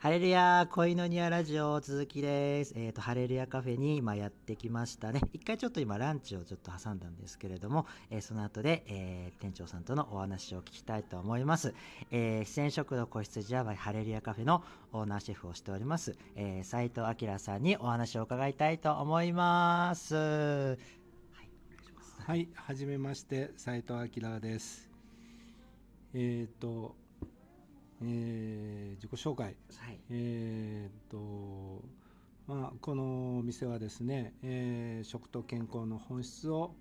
ハレルヤ恋のニアラジオ続きです。えっ、ー、と、ハレルヤカフェに今やってきましたね。一回ちょっと今ランチをちょっと挟んだんですけれども、えー、その後で、えー、店長さんとのお話を聞きたいと思います。えー、出演食堂個室ジャバハレルヤカフェのオーナーシェフをしております、えー、斉藤明さんにお話を伺いたいと思います。はい、お願いします。はい、はじめまして、斉藤明です。えっ、と、えー、自己紹介、はい。えーとまあ、このお店はですね、えー、食と健康の本質を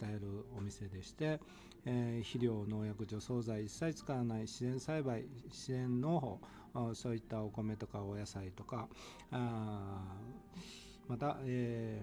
伝えるお店でして、えー、肥料農薬除草剤一切使わない自然栽培自然農法そういったお米とかお野菜とかあまた、え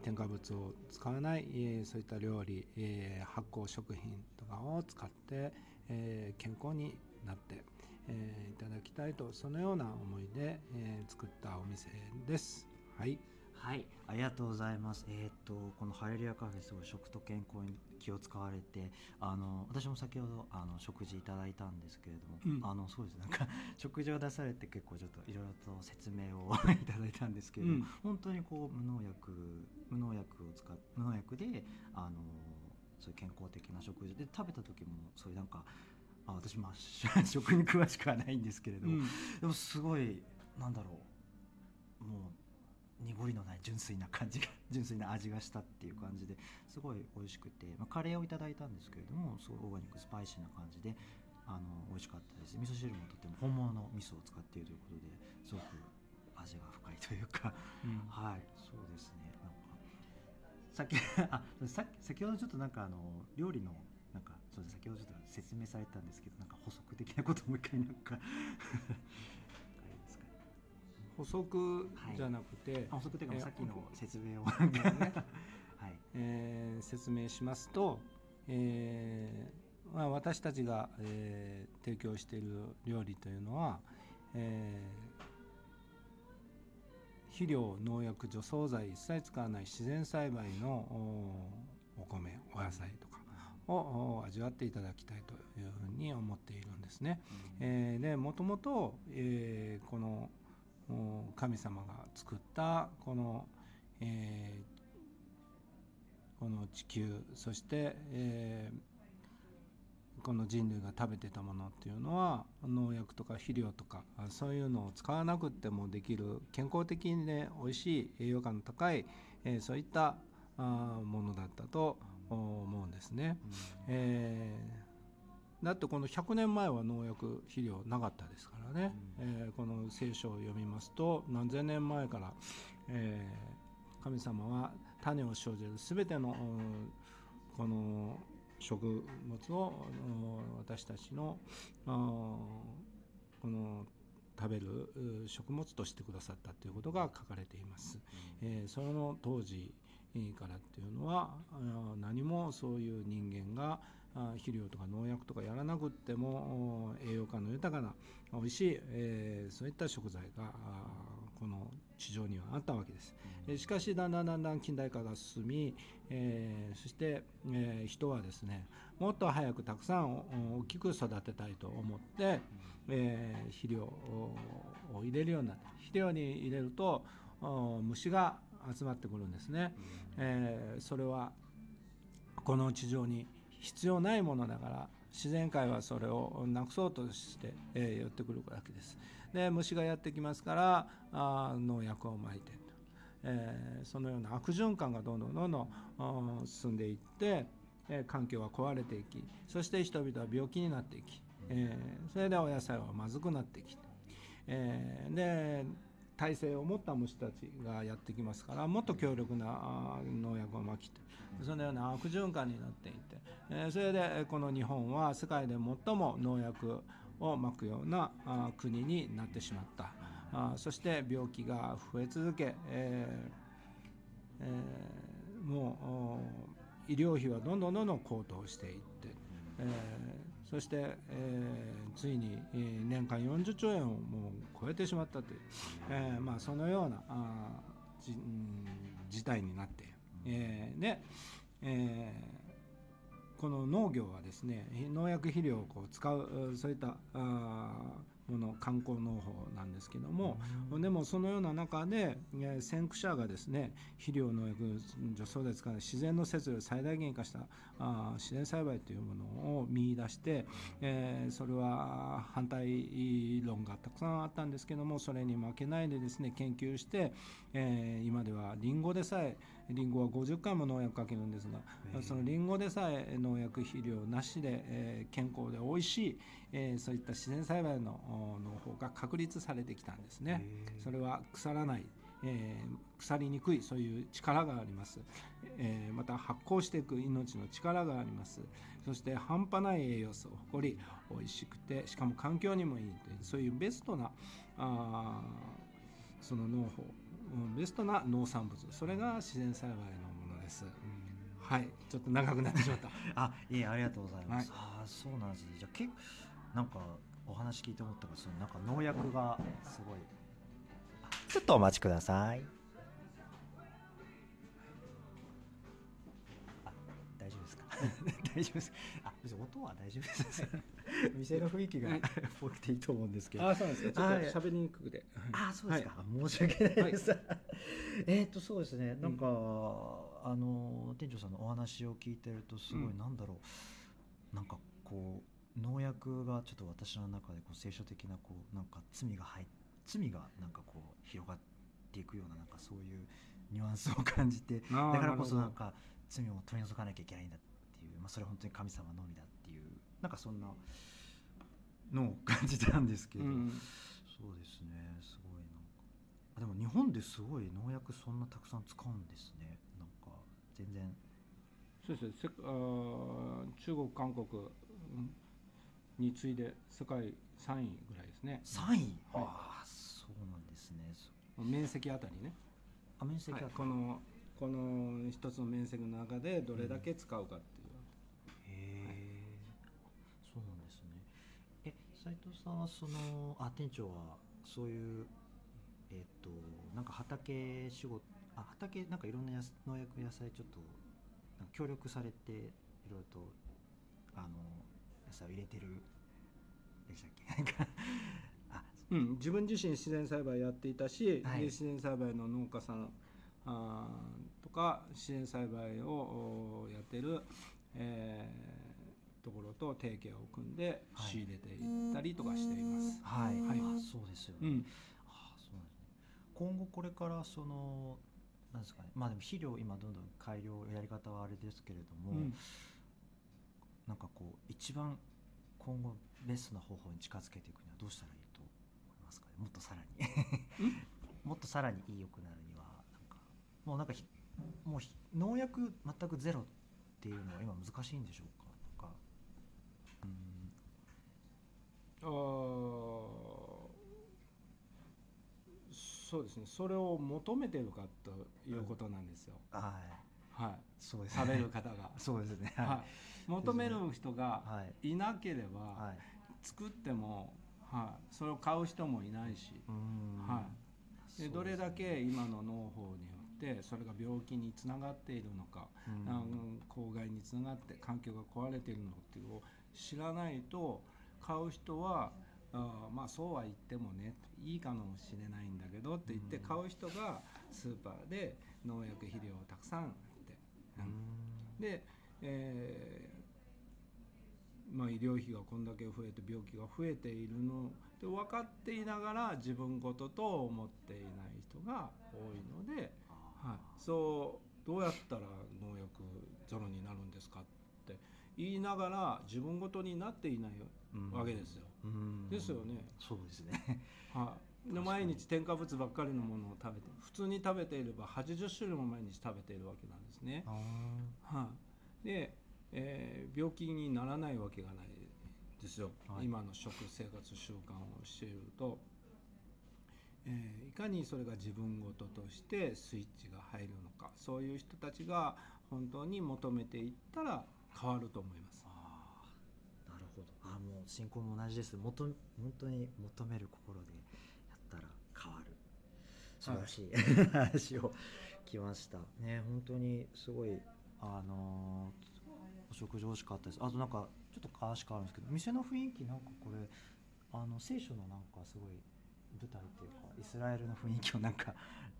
ー、添加物を使わない、えー、そういった料理、えー、発酵食品とかを使って、えー、健康になって、えー、いただきたいとそのような思いで、えー、作ったお店です。はい。はい、ありがとうございます。えっ、ー、とこのハレリアカフェすごい食と健康に気を使われて、あの私も先ほどあの食事いただいたんですけれども、うん、あのそうですなんか 食事を出されて結構ちょっといろいろと説明を いただいたんですけれども、うん、本当にこう無農薬無農薬を使っ無農薬であのそういう健康的な食事で食べた時もそういうなんかあ私まあ 食に詳しくはないんですけれども、うん、でもすごいなんだろう。もう濁りのない純粋な感じが 純粋な味がしたっていう感じですごい美味しくて、まあ、カレーをいただいたんですけれどもすごいオーガニックスパイシーな感じであの美味しかったです。味噌汁もとても本物の味噌を使っているということですごく味が深いというか、うん、はいそうですね。なんかさっきあさ先ほどちょっとなんかあの料理のそうです先ほどちょっと説明されたんですけどなんか補足的なこともう一回なん か。補足じゃなくて、はい、補足というかさっきの説明を、ね はい。えー、説明しますと、えーまあ、私たちが、えー、提供している料理というのは、えー、肥料農薬除草剤一切使わない自然栽培のお米お野菜とかを味わっていただきたいというふうに思っているんですね。うん、えー、でもともと、えー、この神様が作ったこの、えー、この地球そして、えー、この人類が食べてたものっていうのは農薬とか肥料とかそういうのを使わなくてもできる健康的にね美味しい栄養価の高い、えー、そういったあものだったと思うんですね。えー、だってこの100年前は農薬肥料なかったですからね、うん、えー、この聖書を読みますと何千年前から、えー、神様は種を生じる全てのこの食物を私たちのこの食べる食物としてくださったということが書かれています。えー、その当時からっていうのは何もそういう人間が肥料とか農薬とかやらなくっても栄養価の豊かな美味しい、えー、そういった食材がこの地上にはあったわけです。うん、しかしだんだんだんだん近代化が進み、えー、そして、えー、人はですねもっと早くたくさん大きく育てたいと思って、うん、えー、肥料を入れるようになって肥料に入れると虫が集まってくるんですね。えー、それはこの地上に必要ないものだから自然界はそれをなくそうとして、えー、寄ってくるわけです。で虫がやってきますからあ農薬をまいてと、えー、そのような悪循環がどんどんどんどん進んでいって、えー、環境は壊れていきそして人々は病気になっていき、えー、それでお野菜はまずくなってきて、えー、で体制を持った虫たちがやってきますからもっと強力な農薬をまきてそのような悪循環になっていて、えそれでこの日本は世界で最も農薬をまくような国になってしまった。あそして病気が増え続け、えーえー、もう医療費はどんどんどんどん高騰していって、えそして、えー、ついに、え、年間40兆円をもう超えてしまったという、えーまあ、そのようなあじ、うん、事態になって。えー、で、えー、この農業はですね農薬肥料をこう使うそういったあもの観光農法なんですけども、でもそのような中で、えー、先駆者がですね肥料農薬除草で使う自然の摂理を最大限化したあ自然栽培というものを見出して、えー、それは反対論がたくさんあったんですけどもそれに負けないでですね研究して、えー、今ではりんごでさえりんごは50回も農薬かけるんですがそのりんごでさえ農薬肥料なしで、えー、健康で美味しい、えー、そういった自然栽培の農法が確立されてきたんですね。それは腐らないえー、腐りにくいそういう力があります、えー、また発酵していく命の力があります。そして半端ない栄養素を誇り美味しくてしかも環境にもいいというそういうベストなあその農法ベストな農産物それが自然栽培のものです。はい、ちょっと長くなってしまった。あ、いえ、ありがとうございます。はい、あ、そうなんですね。じゃ、結構、なんか、お話聞いて思ったが、その、なんか農薬がすごい。ちょっとお待ちください。大丈夫です。あ、別に音は大丈夫です。店の雰囲気がぽくていいと思うんですけど。あ、そうですか。ちょっと喋りにくくて。あ、そうですか。申し訳ないです。えっと、そうですね。なんか、あの店長さんのお話を聞いてるとすごい、なんだろう、なんかこう農薬がちょっと私の中でこう聖書的なこうなんか罪が入罪がなんかこう広がっていくようななんかそういうニュアンスを感じてだからこそなんか罪を取り除かなきゃいけないんだっていう、まあ、それは本当に神様のみだっていうなんかそんなのを感じたんですけど、うん、そうですねすごいなんか。でも日本ですごい農薬そんなたくさん使うんですね。なんか全然。そうですね。あ中国韓国に次いで世界3位ぐらいですね。3位、はい、ああそうなんですね。面積あたりね。あ面積あたり、はい、このこの一つの面積の中でどれだけ使うかっていう、うん、へえ、そうなんですねえ斉藤さんはそのあ店長はそういうえっ、ー、となんか畑仕事あ畑なんかいろんな農薬野菜ちょっと協力されていろいろとあの野菜を入れてるでしたっけ？あ、うん、自分自身自然栽培やっていたし、はい、自然栽培の農家さんあとか自然栽培をやってる、えー、ところと提携を組んで仕入れていったりとかしています。はい、はい、あそうですよね。うん、あそうなんですね。今後これからそのなんですかね、まあでも肥料今どんどん改良やり方はあれですけれども、うん、なんかこう一番今後ベストな方法に近づけていくにはどうしたらいいと思いますかね？もっとさらに。もっとさらに良くなるにはなんかもうなんかもう農薬全くゼロっていうのは今難しいんでしょうかうんあそうですね。それを求めてるかということなんですよ、うん、はい。はい。そうです、ね、食べる方が。そうですね。はい。求める人がい。なければ、作っても、はい、それを買う人もいないし、はい、でどれだけ今の農法によってそれが病気につながっているのか、公害につながって環境が壊れているのっていうのを知らないと買う人はあまあそうは言ってもねいいかもしれないんだけどって言って買う人がスーパーで農薬肥料をたくさん売って、うん、で、えまあ、医療費がこんだけ増えて病気が増えているので分かっていながら自分事と思っていない人が多いので、はい、そうどうやったら農薬ゼロになるんですかって言いながら自分事になっていないわけですよ。ですよね。そうですね。はい、で毎日添加物ばっかりのものを食べて普通に食べていれば80種類も毎日食べているわけなんですね。はい、でえー、病気にならないわけがないですよ、はい、今の食生活習慣をしていると、えー、いかにそれが自分事としてスイッチが入るのか。そういう人たちが本当に求めていったら変わると思います。あなるほど。あもう信仰も同じです。元本当に求める心でやったら変わる。素晴らしい、はい、話をきました。ね本当にすごいあのーお食事美味しかったです。あとなんかちょっと話変わるんですけど店の雰囲気なんかこれああの聖書のなんかすごい舞台っていうかイスラエルの雰囲気をなんか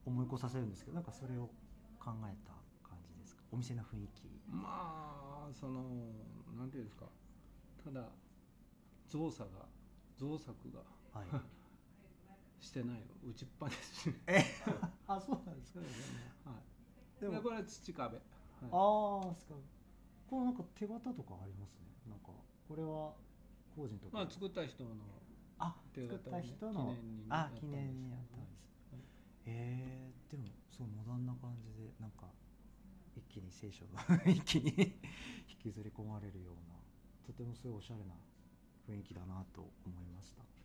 思い起こさせるんですけどなんかそれを考えた感じですか？お店の雰囲気。まあそのなんていうんですか。ただ造作が造作が、はい、してない打ちっぱですし、え？あそうなんですか、ね、はい、でも。これは土壁、はい、ああすかこれなんか手形とかありますね。なんかこれは工人とか、まあ、作った人のあ作った人の。記念にあ記念にやったんです、はい、えー、でもそうモダンな感じでなんか一気に聖書の 一気に引きずり込まれるようなとてもすごいおしゃれな雰囲気だなと思いました。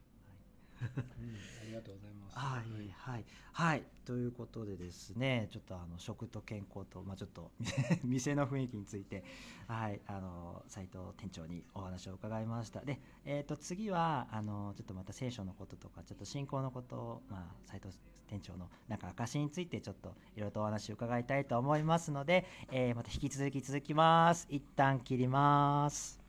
うん、ありがとうございます。はい、はい、はい、ということでですね、ちょっとあの食と健康と、まあ、ちょっと 店の雰囲気について、はい、あの斉藤店長にお話を伺いました。で、えっ、ー、と次はあのちょっとまた聖書のこととか、ちょっと信仰のことを、まあ斉藤店長のなんか証についてちょっといろいろとお話を伺いたいと思いますので、えー、また引き続き続きます。一旦切ります。